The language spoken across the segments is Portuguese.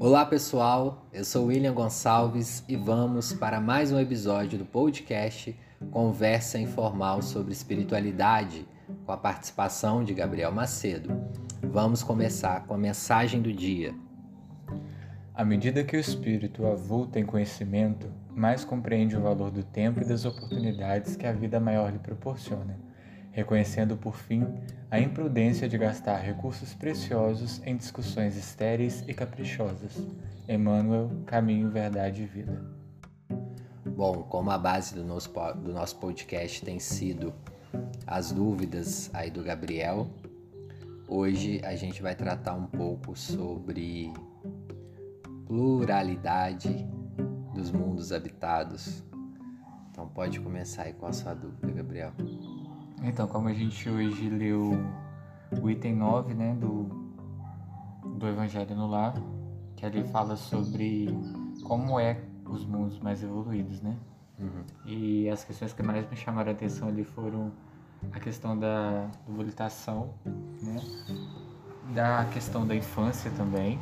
Olá pessoal, eu sou William Gonçalves e vamos para mais um episódio do podcast Conversa Informal sobre Espiritualidade, com a participação de Gabriel Macedo. Vamos começar com a mensagem do dia. À medida que o espírito avulta em conhecimento, mais compreende o valor do tempo e das oportunidades que a vida maior lhe proporciona reconhecendo por fim a imprudência de gastar recursos preciosos em discussões estéreis e caprichosas. Emmanuel, Caminho, Verdade e Vida. Bom, como a base do nosso, do nosso podcast tem sido as dúvidas aí do Gabriel, hoje a gente vai tratar um pouco sobre pluralidade dos mundos habitados. Então pode começar aí com a sua dúvida, Gabriel. Então, como a gente hoje leu o item 9 né, do, do Evangelho no Lar, que ali fala sobre como é os mundos mais evoluídos, né? Uhum. E as questões que mais me chamaram a atenção ali foram a questão da volitação, né? Da questão da infância também,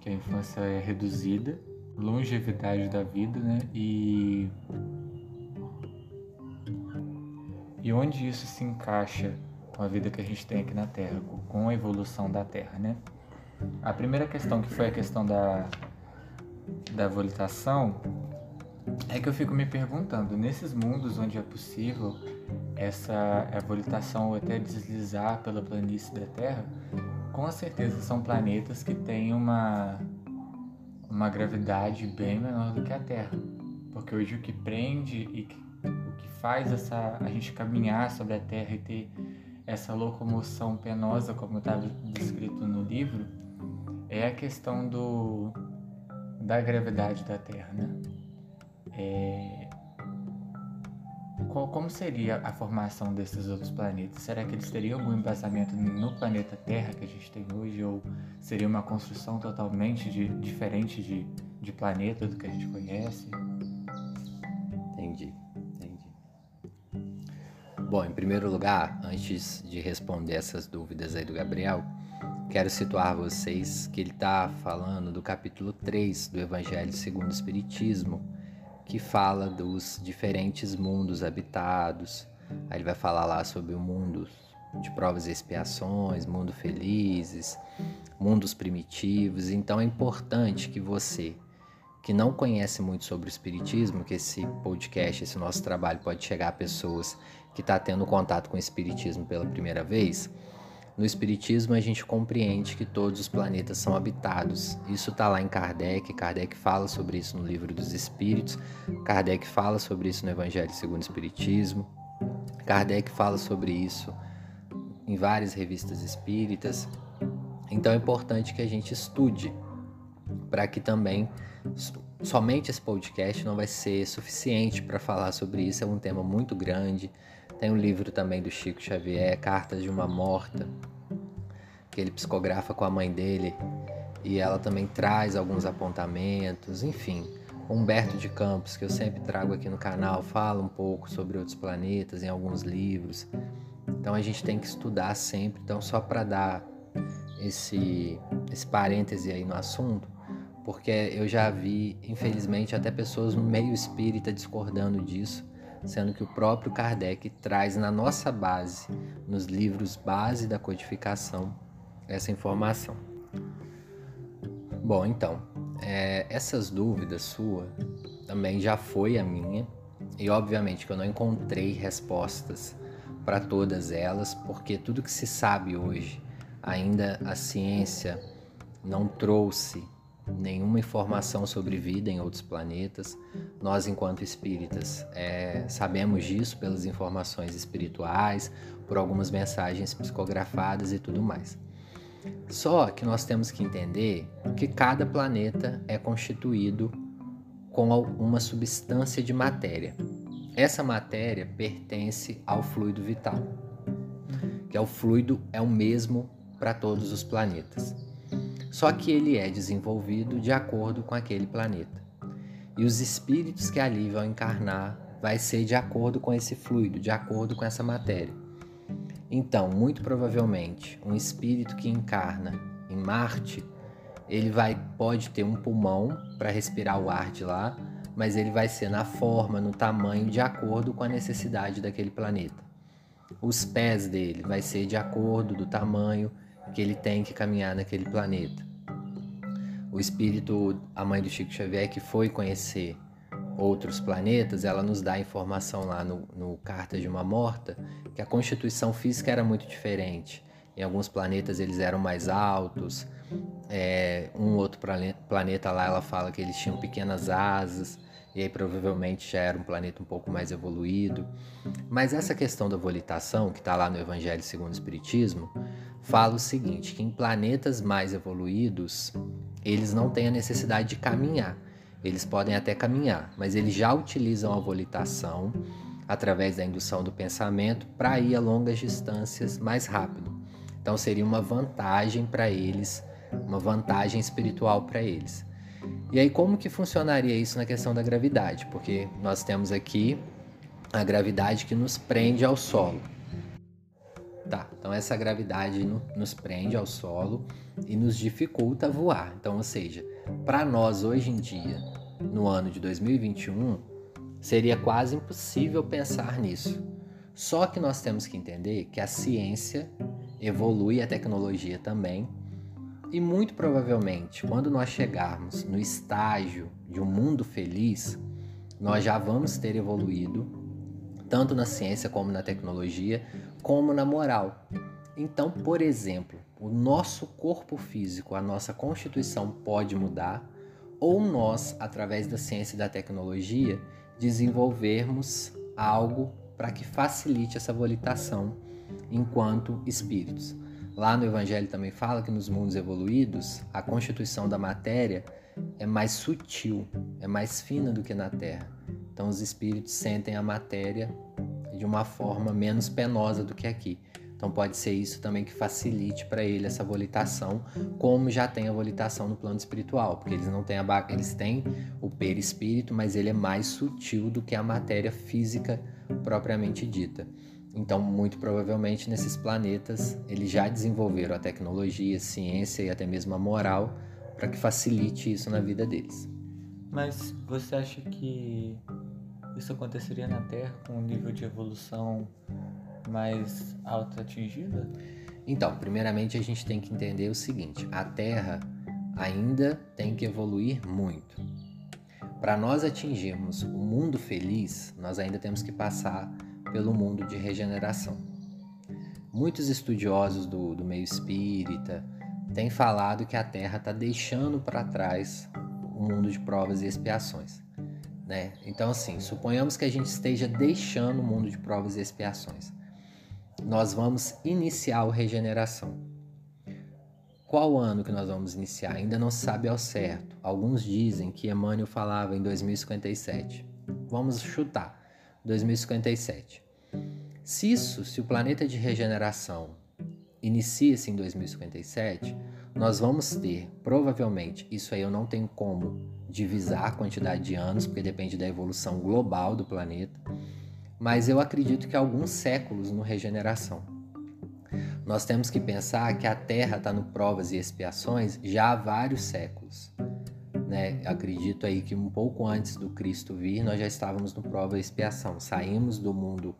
que a infância é reduzida, longevidade da vida, né? E e onde isso se encaixa com a vida que a gente tem aqui na Terra, com a evolução da Terra, né? A primeira questão, que foi a questão da, da volitação, é que eu fico me perguntando, nesses mundos onde é possível essa volitação ou até deslizar pela planície da Terra, com certeza são planetas que têm uma, uma gravidade bem menor do que a Terra. Porque hoje o que prende e que faz essa a gente caminhar sobre a Terra e ter essa locomoção penosa, como está descrito no livro, é a questão do da gravidade da Terra, né? É, qual, como seria a formação desses outros planetas? Será que eles teriam algum embasamento no planeta Terra que a gente tem hoje, ou seria uma construção totalmente de, diferente de, de planeta do que a gente conhece? Bom, em primeiro lugar, antes de responder essas dúvidas aí do Gabriel, quero situar vocês que ele está falando do capítulo 3 do Evangelho segundo o Espiritismo, que fala dos diferentes mundos habitados. Aí ele vai falar lá sobre o mundo de provas e expiações, mundo felizes, mundos primitivos. Então é importante que você que não conhece muito sobre o espiritismo, que esse podcast, esse nosso trabalho pode chegar a pessoas que está tendo contato com o espiritismo pela primeira vez. No espiritismo a gente compreende que todos os planetas são habitados. Isso está lá em Kardec. Kardec fala sobre isso no livro dos Espíritos. Kardec fala sobre isso no Evangelho segundo o Espiritismo. Kardec fala sobre isso em várias revistas espíritas. Então é importante que a gente estude para que também somente esse podcast não vai ser suficiente para falar sobre isso, é um tema muito grande. Tem um livro também do Chico Xavier, Cartas de uma Morta, que ele psicografa com a mãe dele e ela também traz alguns apontamentos, enfim. Humberto de Campos, que eu sempre trago aqui no canal, fala um pouco sobre outros planetas em alguns livros. Então a gente tem que estudar sempre. Então, só para dar esse, esse parêntese aí no assunto, porque eu já vi, infelizmente, até pessoas meio espírita discordando disso, sendo que o próprio Kardec traz na nossa base, nos livros base da codificação, essa informação. Bom, então, é, essas dúvidas sua também já foi a minha, e obviamente que eu não encontrei respostas para todas elas, porque tudo que se sabe hoje, ainda a ciência não trouxe nenhuma informação sobre vida em outros planetas. Nós, enquanto espíritas, é, sabemos disso pelas informações espirituais, por algumas mensagens psicografadas e tudo mais. Só que nós temos que entender que cada planeta é constituído com uma substância de matéria. Essa matéria pertence ao fluido vital, que é o fluido é o mesmo para todos os planetas só que ele é desenvolvido de acordo com aquele planeta. E os espíritos que ali vão encarnar vai ser de acordo com esse fluido, de acordo com essa matéria. Então, muito provavelmente, um espírito que encarna em Marte ele vai pode ter um pulmão para respirar o ar de lá, mas ele vai ser na forma, no tamanho de acordo com a necessidade daquele planeta. Os pés dele vai ser de acordo do tamanho que ele tem que caminhar naquele planeta. O espírito, a mãe do Chico Xavier, que foi conhecer outros planetas, ela nos dá informação lá no, no Carta de uma Morta que a constituição física era muito diferente. Em alguns planetas eles eram mais altos, é, um outro planeta lá ela fala que eles tinham pequenas asas, e aí provavelmente já era um planeta um pouco mais evoluído. Mas essa questão da volitação, que está lá no Evangelho segundo o Espiritismo, fala o seguinte: que em planetas mais evoluídos, eles não têm a necessidade de caminhar. Eles podem até caminhar, mas eles já utilizam a volitação através da indução do pensamento para ir a longas distâncias mais rápido. Então seria uma vantagem para eles, uma vantagem espiritual para eles. E aí como que funcionaria isso na questão da gravidade? Porque nós temos aqui a gravidade que nos prende ao solo. Tá, então essa gravidade no, nos prende ao solo e nos dificulta voar. Então, ou seja, para nós hoje em dia, no ano de 2021, seria quase impossível pensar nisso. Só que nós temos que entender que a ciência evolui, a tecnologia também, e muito provavelmente, quando nós chegarmos no estágio de um mundo feliz, nós já vamos ter evoluído, tanto na ciência como na tecnologia, como na moral. Então, por exemplo, o nosso corpo físico, a nossa constituição pode mudar, ou nós, através da ciência e da tecnologia, desenvolvermos algo para que facilite essa volitação enquanto espíritos. Lá no Evangelho também fala que nos mundos evoluídos a constituição da matéria é mais sutil, é mais fina do que na Terra. Então os espíritos sentem a matéria de uma forma menos penosa do que aqui. Então pode ser isso também que facilite para ele essa volitação, como já tem a volitação no plano espiritual, porque eles não têm a eles têm o perispírito, mas ele é mais sutil do que a matéria física propriamente dita. Então, muito provavelmente nesses planetas eles já desenvolveram a tecnologia, a ciência e até mesmo a moral para que facilite isso na vida deles. Mas você acha que isso aconteceria na Terra com um nível de evolução mais alto atingido? Então, primeiramente a gente tem que entender o seguinte: a Terra ainda tem que evoluir muito. Para nós atingirmos o mundo feliz, nós ainda temos que passar pelo mundo de regeneração. Muitos estudiosos do, do meio espírita têm falado que a Terra está deixando para trás o mundo de provas e expiações. Né? Então, assim, suponhamos que a gente esteja deixando o mundo de provas e expiações. Nós vamos iniciar a regeneração. Qual ano que nós vamos iniciar? Ainda não se sabe ao certo. Alguns dizem que Emmanuel falava em 2057. Vamos chutar. 2057. Se isso, se o planeta de regeneração inicia-se em 2057, nós vamos ter, provavelmente, isso aí eu não tenho como divisar a quantidade de anos, porque depende da evolução global do planeta, mas eu acredito que alguns séculos no regeneração. Nós temos que pensar que a Terra está no provas e expiações já há vários séculos né? Acredito aí que um pouco antes do Cristo vir, nós já estávamos no prova e expiação. Saímos do mundo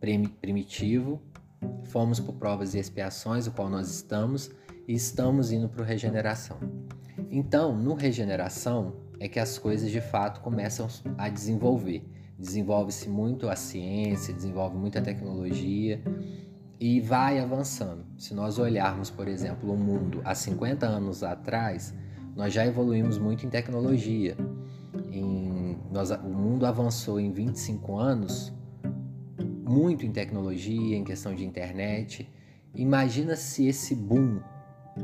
primitivo, fomos por provas e expiações, o qual nós estamos, e estamos indo para o regeneração. Então, no regeneração é que as coisas de fato começam a desenvolver. Desenvolve-se muito a ciência, desenvolve muita tecnologia e vai avançando. Se nós olharmos, por exemplo, o mundo há 50 anos atrás, nós já evoluímos muito em tecnologia. Em, nós, o mundo avançou em 25 anos muito em tecnologia, em questão de internet. Imagina se esse boom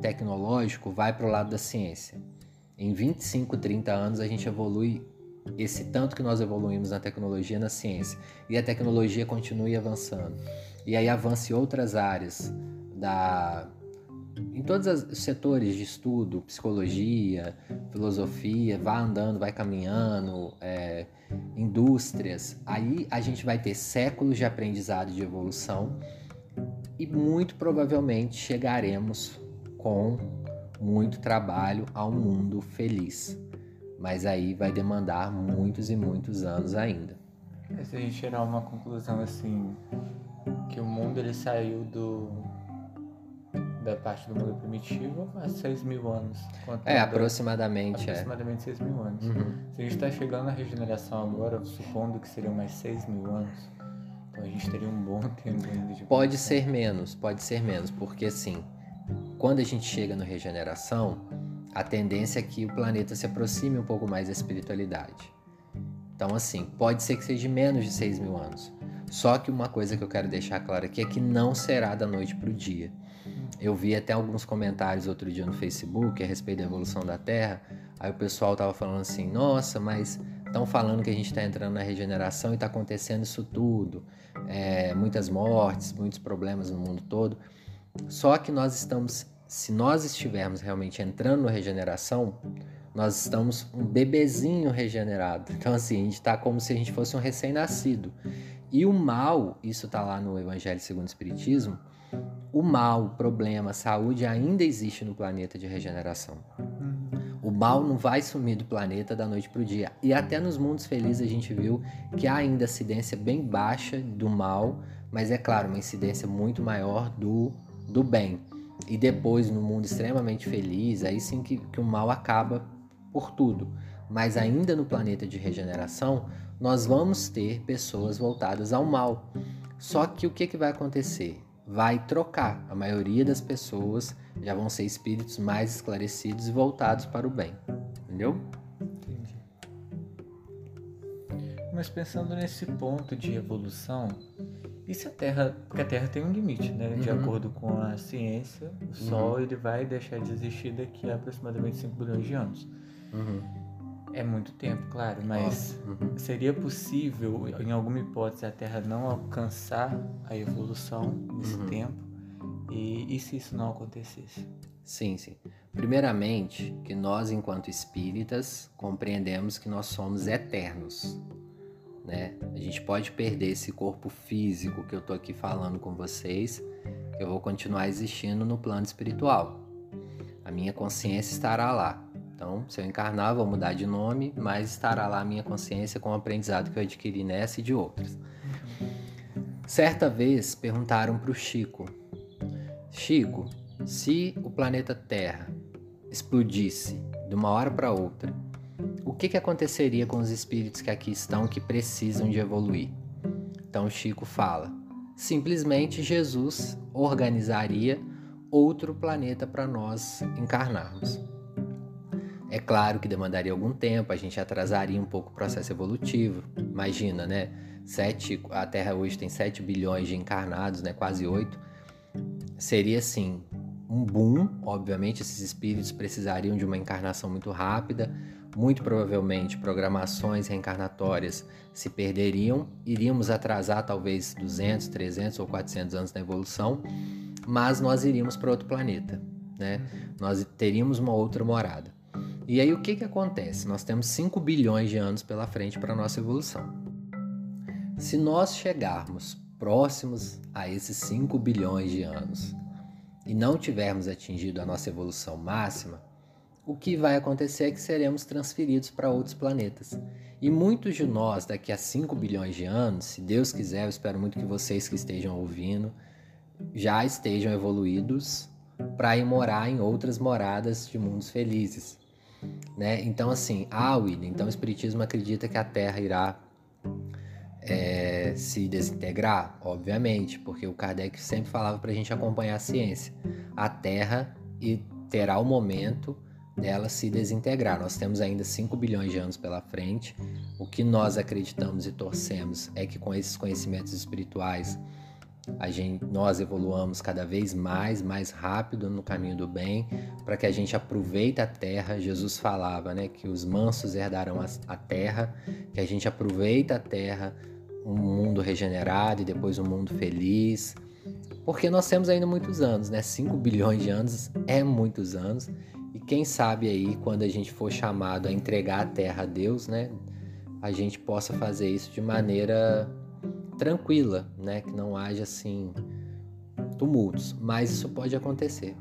tecnológico vai para o lado da ciência. Em 25, 30 anos a gente evolui esse tanto que nós evoluímos na tecnologia na ciência e a tecnologia continue avançando. E aí avance outras áreas da em todos os setores de estudo, psicologia, filosofia, vai andando, vai caminhando, é, indústrias, aí a gente vai ter séculos de aprendizado de evolução e muito provavelmente chegaremos com muito trabalho a um mundo feliz. Mas aí vai demandar muitos e muitos anos ainda. Se a gente tirar uma conclusão assim, que o mundo ele saiu do da parte do mundo primitivo há 6 mil anos. É, aproximadamente. Aproximadamente 6 mil anos. Uhum. Se a gente está chegando na regeneração agora, supondo que seriam mais 6 mil anos, então a gente teria um bom tempo ainda de Pode ser menos, pode ser menos, porque assim, quando a gente chega no regeneração, a tendência é que o planeta se aproxime um pouco mais da espiritualidade. Então, assim, pode ser que seja menos de 6 mil anos. Só que uma coisa que eu quero deixar claro aqui é que não será da noite para o dia. Eu vi até alguns comentários outro dia no Facebook a respeito da evolução da Terra. Aí o pessoal tava falando assim: nossa, mas estão falando que a gente está entrando na regeneração e está acontecendo isso tudo. É, muitas mortes, muitos problemas no mundo todo. Só que nós estamos, se nós estivermos realmente entrando na regeneração, nós estamos um bebezinho regenerado. Então, assim, a gente está como se a gente fosse um recém-nascido. E o mal, isso está lá no Evangelho segundo o Espiritismo, o mal, o problema, a saúde ainda existe no planeta de regeneração. O mal não vai sumir do planeta da noite para o dia. E até nos mundos felizes a gente viu que há ainda incidência bem baixa do mal, mas é claro, uma incidência muito maior do, do bem. E depois, no mundo extremamente feliz, aí sim que, que o mal acaba por tudo. Mas ainda no planeta de regeneração, nós vamos ter pessoas voltadas ao mal. Só que o que, que vai acontecer? Vai trocar. A maioria das pessoas já vão ser espíritos mais esclarecidos e voltados para o bem. Entendeu? Entendi. Mas pensando nesse ponto de evolução, e se a Terra. Porque a Terra tem um limite, né? De uhum. acordo com a ciência, o Sol uhum. ele vai deixar de existir daqui a aproximadamente 5 bilhões de anos. Uhum. É muito tempo, claro, mas uhum. seria possível, em alguma hipótese, a Terra não alcançar a evolução nesse uhum. tempo? E, e se isso não acontecesse? Sim, sim. Primeiramente, que nós, enquanto espíritas, compreendemos que nós somos eternos. Né? A gente pode perder esse corpo físico que eu estou aqui falando com vocês, eu vou continuar existindo no plano espiritual. A minha consciência estará lá. Então, se eu encarnar, vou mudar de nome, mas estará lá a minha consciência com o aprendizado que eu adquiri nessa e de outras. Certa vez perguntaram para o Chico: Chico, se o planeta Terra explodisse de uma hora para outra, o que, que aconteceria com os espíritos que aqui estão que precisam de evoluir? Então, Chico fala: simplesmente Jesus organizaria outro planeta para nós encarnarmos. É claro que demandaria algum tempo, a gente atrasaria um pouco o processo evolutivo. Imagina, né? Sete, a Terra hoje tem 7 bilhões de encarnados, né? quase 8. Seria assim, um boom. Obviamente, esses espíritos precisariam de uma encarnação muito rápida. Muito provavelmente, programações reencarnatórias se perderiam. Iríamos atrasar talvez 200, 300 ou 400 anos na evolução, mas nós iríamos para outro planeta. Né? Nós teríamos uma outra morada. E aí o que, que acontece? Nós temos 5 bilhões de anos pela frente para a nossa evolução. Se nós chegarmos próximos a esses 5 bilhões de anos e não tivermos atingido a nossa evolução máxima, o que vai acontecer é que seremos transferidos para outros planetas. E muitos de nós, daqui a 5 bilhões de anos, se Deus quiser, eu espero muito que vocês que estejam ouvindo já estejam evoluídos para ir morar em outras moradas de mundos felizes. Né? Então, assim, ah, William, então o Espiritismo acredita que a Terra irá é, se desintegrar? Obviamente, porque o Kardec sempre falava para a gente acompanhar a ciência. A Terra e terá o momento dela se desintegrar. Nós temos ainda 5 bilhões de anos pela frente. O que nós acreditamos e torcemos é que com esses conhecimentos espirituais a gente, nós evoluamos cada vez mais, mais rápido no caminho do bem, para que a gente aproveite a terra. Jesus falava, né, que os mansos herdarão a, terra, que a gente aproveita a terra, um mundo regenerado e depois um mundo feliz. Porque nós temos ainda muitos anos, né? 5 bilhões de anos é muitos anos. E quem sabe aí, quando a gente for chamado a entregar a terra a Deus, né? A gente possa fazer isso de maneira tranquila, né? Que não haja assim tumultos, mas isso pode acontecer.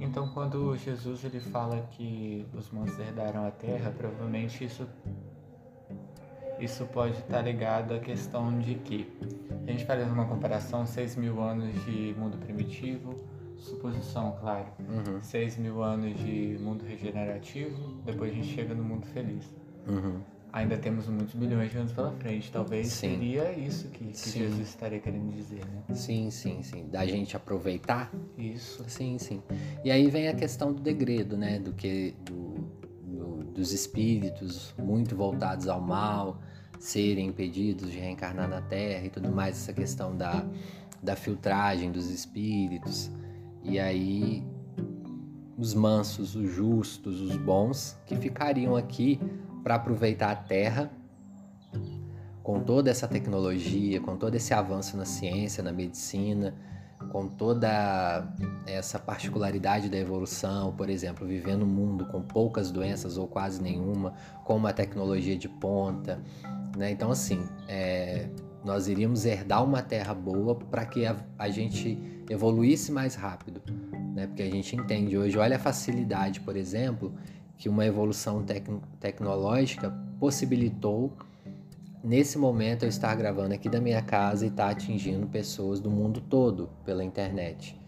Então, quando Jesus ele fala que os monstros herdaram a terra, provavelmente isso isso pode estar ligado à questão de que a gente faz uma comparação 6 mil anos de mundo primitivo, suposição, claro, Uhum. 6 mil anos de mundo regenerativo, depois a gente chega no mundo feliz. Uhum. Ainda temos muitos bilhões de anos pela frente. Talvez Sim. seria isso que, que. Jesus estaria querendo dizer, né? Sim, sim, sim. Da gente aproveitar Isso. Sim, sim. E aí vem a questão do degredo, né? Do que do, do- dos espíritos muito voltados ao mal serem impedidos de reencarnar na Terra e tudo mais, essa questão da, da filtragem dos espíritos. E aí os mansos, os justos, os bons que ficariam aqui para aproveitar a Terra com toda essa tecnologia, com todo esse avanço na ciência, na medicina, com toda essa particularidade da evolução, por exemplo, vivendo um mundo com poucas doenças ou quase nenhuma, com uma tecnologia de ponta, né? Então, assim, é, nós iríamos herdar uma terra boa para que a, a gente evoluísse mais rápido, né? Porque a gente entende hoje, olha a facilidade, por exemplo, que uma evolução tecno- tecnológica possibilitou nesse momento eu estar gravando aqui da minha casa e estar atingindo pessoas do mundo todo pela internet.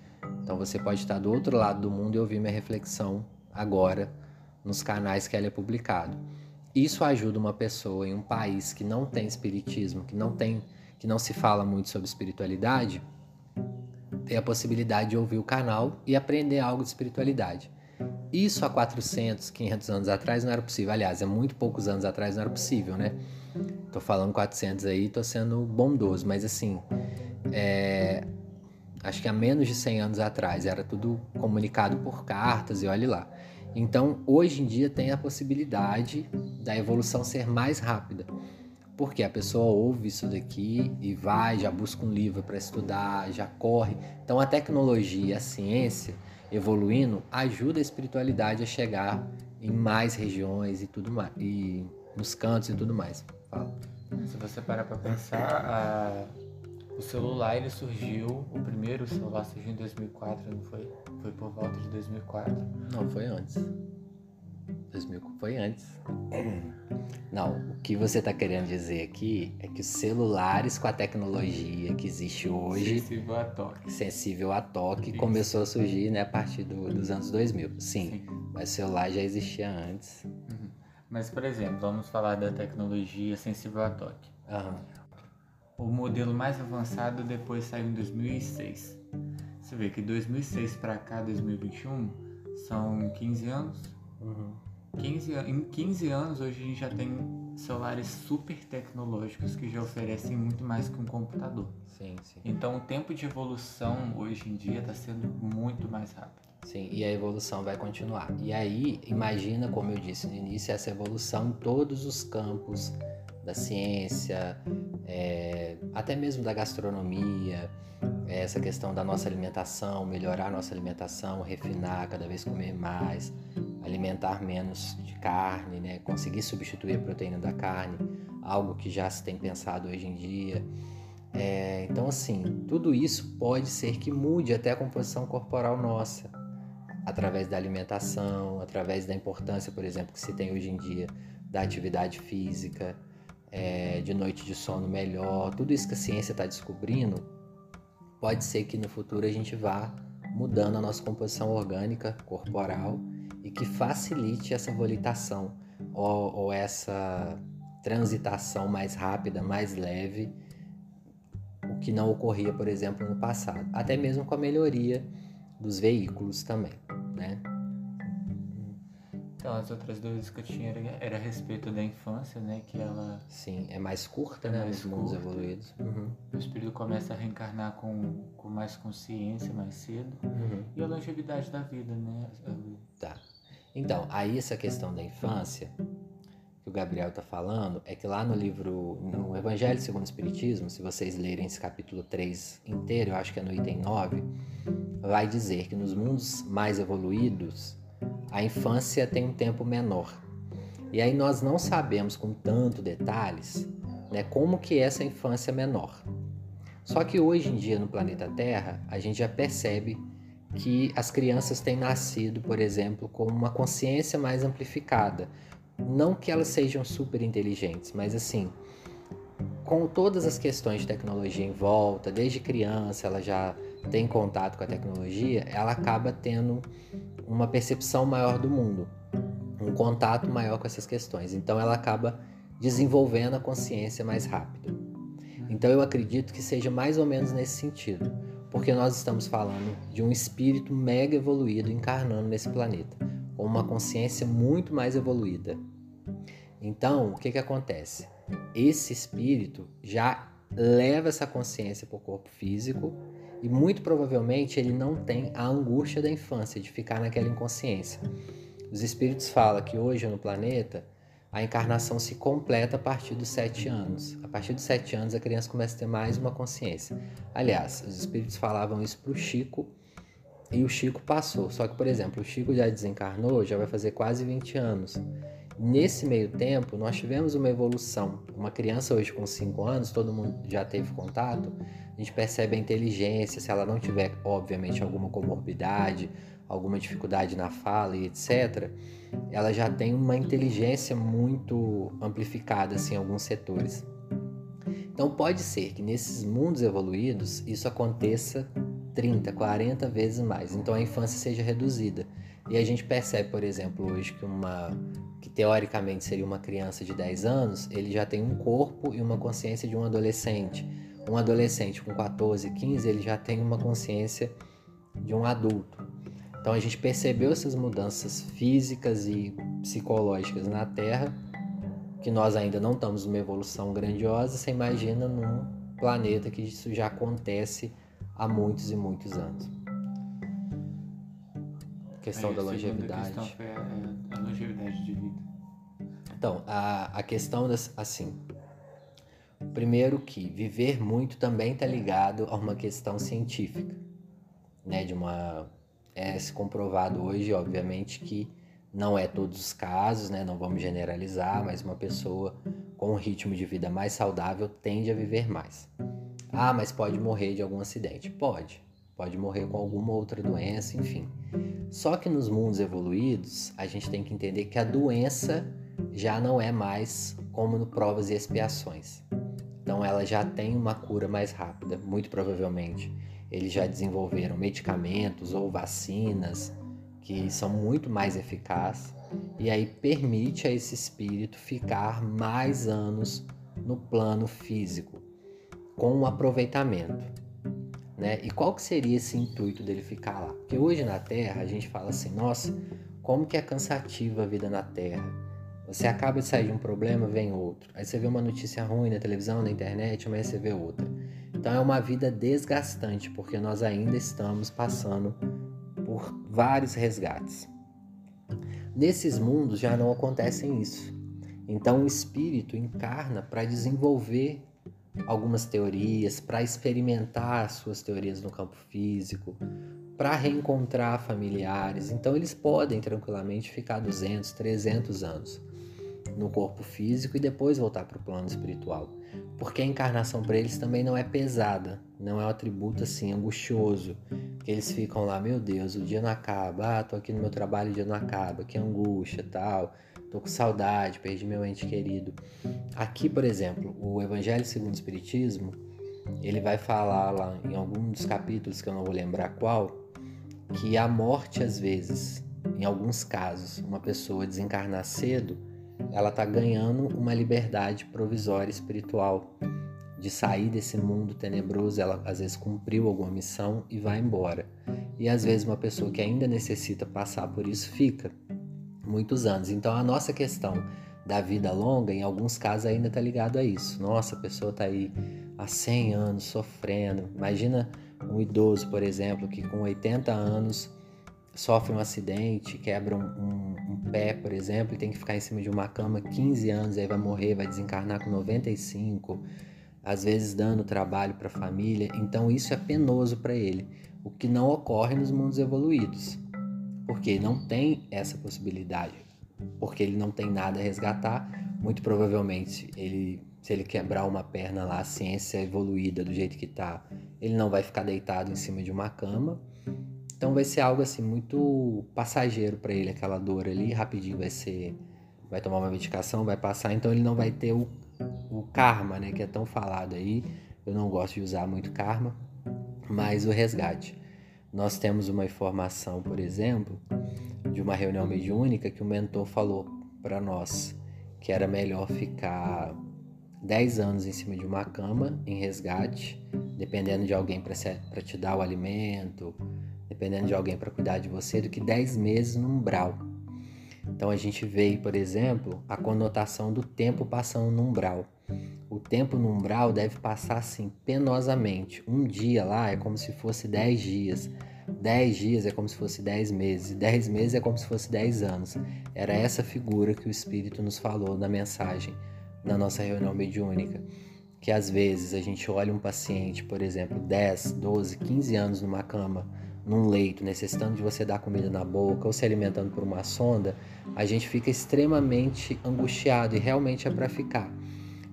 Então você pode estar do outro lado do mundo e ouvir minha reflexão agora nos canais que ela é publicado. Isso ajuda uma pessoa em um país que não tem espiritismo, que não tem, que não se fala muito sobre espiritualidade, ter a possibilidade de ouvir o canal e aprender algo de espiritualidade. Isso há 400, 500 anos atrás não era possível. Aliás, há muito poucos anos atrás não era possível, né? Tô falando 400 aí, tô sendo bondoso, mas assim, é, acho que há menos de 100 anos atrás era tudo comunicado por cartas e olhe lá. Então, hoje em dia tem a possibilidade da evolução ser mais rápida. Porque a pessoa ouve isso daqui e vai, já busca um livro para estudar, já corre. Então, a tecnologia, a ciência evoluindo ajuda a espiritualidade a chegar em mais regiões e tudo mais, e nos cantos e tudo mais. Fala. Se você parar pra pensar, a- o celular ele surgiu, o primeiro celular surgiu em 2004, não foi? Foi por volta de 2004. Não, foi antes. 2000 foi antes. Não, o que você está querendo dizer aqui é que os celulares com a tecnologia que existe hoje, Sensível a toque. sensível a toque, Isso. começou a surgir né, a partir do- dos anos 2000. Sim, Sim. mas o celular já existia antes. Uhum. Mas, por exemplo, vamos falar da tecnologia sensível a toque. Aham. O modelo mais avançado depois saiu em 2006. Você vê que 2006 para cá, 2021, são 15 anos. Uhum. 15, an- em 15 anos, hoje a gente já tem celulares super tecnológicos que já oferecem muito mais que um computador. Sim, sim. Então, o tempo de evolução hoje em dia está sendo muito mais rápido. Sim, e a evolução vai continuar. E aí, imagina, como eu disse no início, essa evolução em todos os campos da ciência, é, até mesmo da gastronomia, é, essa questão da nossa alimentação, melhorar a nossa alimentação, refinar, cada vez comer mais, alimentar menos de carne, né? conseguir substituir a proteína da carne, algo que já se tem pensado hoje em dia. É, então, assim, tudo isso pode ser que mude até a composição corporal nossa, através da alimentação, através da importância, por exemplo, que se tem hoje em dia da atividade física, é, de noite de sono melhor, tudo isso que a ciência está descobrindo, pode ser que no futuro a gente vá mudando a nossa composição orgânica corporal e que facilite essa volitação ou, ou essa transitação mais rápida, mais leve, o que não ocorria, por exemplo, no passado. Até mesmo com a melhoria dos veículos também, né? Então, as outras dúvidas que eu tinha era, era a respeito da infância, né? Que ela, Sim, é mais curta, É né? mais nos mundos evoluídos. Uhum, o espírito começa a reencarnar com, com mais consciência mais cedo. uhum. E a longevidade da vida, né? Tá. Então, aí essa questão da infância que o Gabriel está falando é que lá no livro, no Evangelho segundo o Espiritismo, se vocês lerem esse capítulo 3 inteiro, eu acho que é no item 9, vai dizer que nos mundos mais evoluídos, a infância tem um tempo menor. E aí nós não sabemos com tanto detalhes né, como que é essa infância menor. Só que hoje em dia no planeta Terra, a gente já percebe que as crianças têm nascido, por exemplo, com uma consciência mais amplificada. Não que elas sejam super inteligentes, mas assim, com todas as questões de tecnologia em volta, desde criança ela já tem contato com a tecnologia, ela acaba tendo uma percepção maior do mundo, um contato maior com essas questões. Então ela acaba desenvolvendo a consciência mais rápido. Então eu acredito que seja mais ou menos nesse sentido, porque nós estamos falando de um espírito mega evoluído encarnando nesse planeta, com uma consciência muito mais evoluída. Então, o que, que acontece? Esse espírito já leva essa consciência para o corpo físico e muito provavelmente ele não tem a angústia da infância, de ficar naquela inconsciência. Os espíritos falam que hoje no planeta a encarnação se completa a partir dos sete anos. A partir dos sete anos a criança começa a ter mais uma consciência. Aliás, os espíritos falavam isso para o Chico e o Chico passou. Só que, por exemplo, o Chico já desencarnou, já vai fazer quase 20 anos. Nesse meio tempo, nós tivemos uma evolução. Uma criança hoje com 5 anos, todo mundo já teve contato, a gente percebe a inteligência, se ela não tiver, obviamente, alguma comorbidade, alguma dificuldade na fala e etc., ela já tem uma inteligência muito amplificada assim, em alguns setores. Então pode ser que nesses mundos evoluídos isso aconteça 30, 40 vezes mais. Então a infância seja reduzida. E a gente percebe, por exemplo, hoje que uma que teoricamente seria uma criança de 10 anos, ele já tem um corpo e uma consciência de um adolescente um adolescente com 14, 15, ele já tem uma consciência de um adulto. Então a gente percebeu essas mudanças físicas e psicológicas na Terra, que nós ainda não estamos numa evolução grandiosa, você imagina num planeta que isso já acontece há muitos e muitos anos. A questão da a longevidade. questão foi a, a longevidade de vida. Então, a, a questão das. Assim, Primeiro que viver muito também está ligado a uma questão científica, né? De uma é se comprovado hoje, obviamente que não é todos os casos, né? Não vamos generalizar, mas uma pessoa com um ritmo de vida mais saudável tende a viver mais. Ah, mas pode morrer de algum acidente? Pode. Pode morrer com alguma outra doença, enfim. Só que nos mundos evoluídos, a gente tem que entender que a doença já não é mais como no provas e expiações. Então ela já tem uma cura mais rápida, muito provavelmente. Eles já desenvolveram medicamentos ou vacinas que são muito mais eficazes e aí permite a esse espírito ficar mais anos no plano físico com um aproveitamento. Né? E qual que seria esse intuito dele ficar lá? Porque hoje na Terra a gente fala assim, nossa, como que é cansativa a vida na Terra você acaba de sair de um problema, vem outro. Aí você vê uma notícia ruim na televisão, na internet, amanhã você vê outra. Então é uma vida desgastante, porque nós ainda estamos passando por vários resgates. Nesses mundos já não acontecem isso. Então o espírito encarna para desenvolver algumas teorias, para experimentar suas teorias no campo físico, para reencontrar familiares. Então eles podem tranquilamente ficar 200, 300 anos no corpo físico e depois voltar para o plano espiritual. Porque a encarnação para eles também não é pesada, não é um atributo assim angustioso, que eles ficam lá, meu Deus, o dia não acaba, ah, tô aqui no meu trabalho, o dia não acaba, que angústia, tal, tô com saudade, perdi meu ente querido. Aqui, por exemplo, o Evangelho segundo o Espiritismo, ele vai falar lá em algum dos capítulos que eu não vou lembrar qual, que a morte às vezes, em alguns casos, uma pessoa desencarnar cedo, ela está ganhando uma liberdade provisória espiritual de sair desse mundo tenebroso. Ela às vezes cumpriu alguma missão e vai embora. E às vezes uma pessoa que ainda necessita passar por isso fica muitos anos. Então a nossa questão da vida longa, em alguns casos, ainda está ligado a isso. Nossa, a pessoa está aí há 100 anos sofrendo. Imagina um idoso, por exemplo, que com 80 anos sofre um acidente, quebra um, um, um, pé, por exemplo, e tem que ficar em cima de uma cama 15 anos, aí vai morrer, vai desencarnar com 95, às vezes dando trabalho para a família. Então isso é penoso para ele, o que não ocorre nos mundos evoluídos, porque não tem essa possibilidade, porque ele não tem nada a resgatar. Muito provavelmente, ele, se ele quebrar uma perna lá, a ciência evoluída do jeito que está, ele não vai ficar deitado em cima de uma cama Então vai ser algo assim muito passageiro para ele, aquela dor ali, rapidinho vai ser, vai tomar uma medicação, vai passar, então ele não vai ter o, o karma, né, que é tão falado aí. Eu não gosto de usar muito karma, mas o resgate. Nós temos uma informação, por exemplo, de uma reunião mediúnica que o mentor falou para nós que era melhor ficar 10 anos em cima de uma cama em resgate, dependendo de alguém para te dar o alimento, dependendo de alguém para cuidar de você, do que 10 meses no umbral. Então a gente vê, por exemplo, a conotação do tempo passando no umbral. O tempo no umbral deve passar assim penosamente. Um dia lá é como se fosse 10 dias. 10 dias é como se fosse 10 meses. 10 meses é como se fosse 10 anos. Era essa figura que o Espírito nos falou na mensagem na nossa reunião mediúnica. Que às vezes a gente olha um paciente, por exemplo, 10, 12, 15 anos numa cama, num leito, necessitando de você dar comida na boca ou se alimentando por uma sonda, a gente fica extremamente angustiado e realmente é para ficar.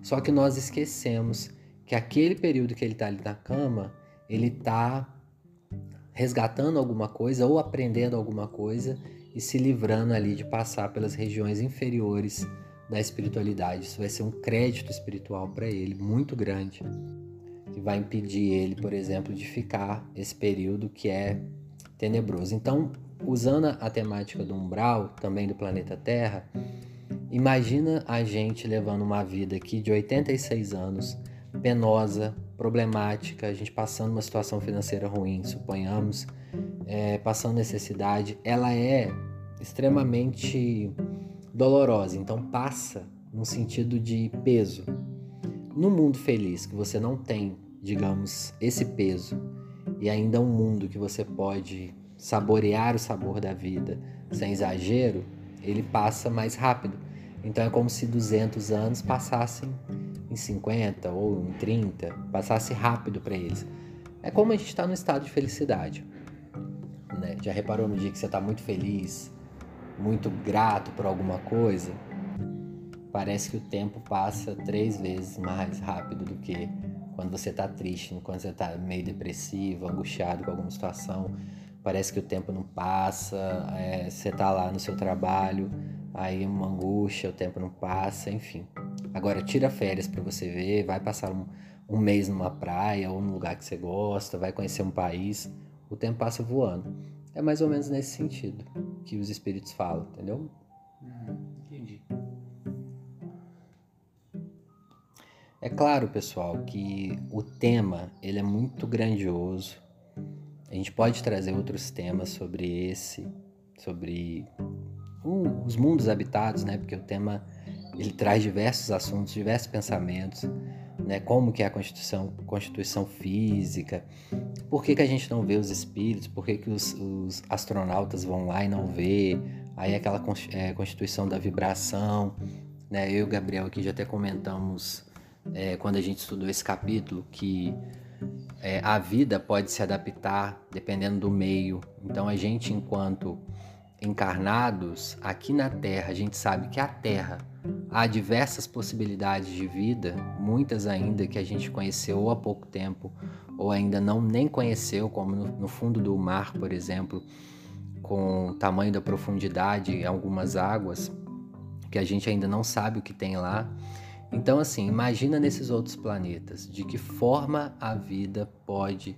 Só que nós esquecemos que aquele período que ele está ali na cama, ele está resgatando alguma coisa ou aprendendo alguma coisa e se livrando ali de passar pelas regiões inferiores da espiritualidade. Isso vai ser um crédito espiritual para ele muito grande, que vai impedir ele, por exemplo, de ficar esse período que é tenebroso. Então, usando a temática do umbral, também do planeta Terra, imagina a gente levando uma vida aqui de 86 anos, penosa, problemática, a gente passando uma situação financeira ruim, suponhamos, é, passando necessidade, ela é extremamente dolorosa, então passa no sentido de peso. No mundo feliz, que você não tem, digamos, esse peso, e ainda um mundo que você pode saborear o sabor da vida sem exagero, ele passa mais rápido. Então é como se 200 anos passassem em 50 ou em 30, passasse rápido para eles. É como a gente está no estado de felicidade. Né? Já reparou no dia que você está muito feliz, muito grato por alguma coisa, parece que o tempo passa três vezes mais rápido do que quando você está triste, quando você está meio depressivo, angustiado com alguma situação. Parece que o tempo não passa, é, você está lá no seu trabalho, aí uma angústia, o tempo não passa, enfim. Agora, tira férias para você ver, vai passar um, um mês numa praia ou num lugar que você gosta, vai conhecer um país, o tempo passa voando. É mais ou menos nesse sentido que os espíritos falam, entendeu? Uhum, entendi. É claro, pessoal, que o tema ele é muito grandioso. A gente pode trazer outros temas sobre esse, sobre uh, os mundos habitados, né? Porque o tema ele traz diversos assuntos, diversos pensamentos né? Como que é a constituição, constituição física? Por que, que a gente não vê os espíritos? Por que, que os, os astronautas vão lá e não vê? Aí aquela é, constituição da vibração, né? Eu e o Gabriel aqui já até comentamos é, quando a gente estudou esse capítulo que é, a vida pode se adaptar dependendo do meio. Então a gente, enquanto encarnados aqui na Terra, a gente sabe que a Terra há diversas possibilidades de vida, muitas ainda que a gente conheceu há pouco tempo ou ainda não nem conheceu, como no, no fundo do mar, por exemplo, com o tamanho da profundidade em algumas águas, que a gente ainda não sabe o que tem lá. Então, assim, imagina nesses outros planetas, de que forma a vida pode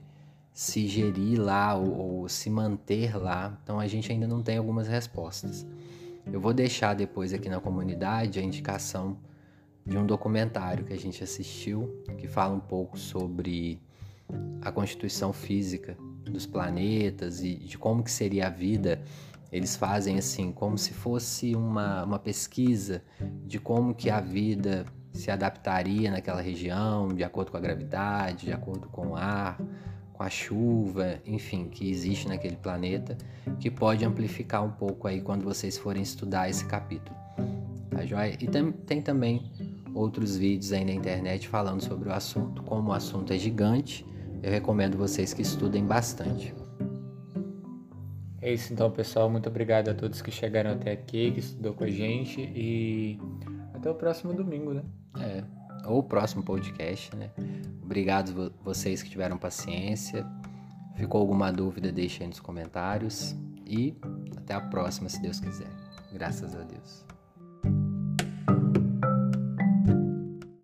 se gerir lá ou, ou, se manter lá. Então a gente ainda não tem algumas respostas. Eu vou deixar depois aqui na comunidade a indicação de um documentário que a gente assistiu que fala um pouco sobre a constituição física dos planetas e de como que seria a vida. Eles fazem assim, como se fosse uma, uma pesquisa de como que a vida se adaptaria naquela região, de acordo com a gravidade, de acordo com o ar, com a chuva, enfim, que existe naquele planeta, que pode amplificar um pouco aí quando vocês forem estudar esse capítulo. Tá joia? E tem, tem também outros vídeos aí na internet falando sobre o assunto. Como o assunto é gigante, eu recomendo vocês que estudem bastante. É isso então, pessoal. Muito obrigado a todos que chegaram até aqui, que estudou com a gente e até o próximo domingo, né? É, ou o próximo podcast, né? Obrigado vocês que tiveram paciência. Ficou alguma dúvida, deixe aí nos comentários. E até a próxima, se Deus quiser. Graças a Deus.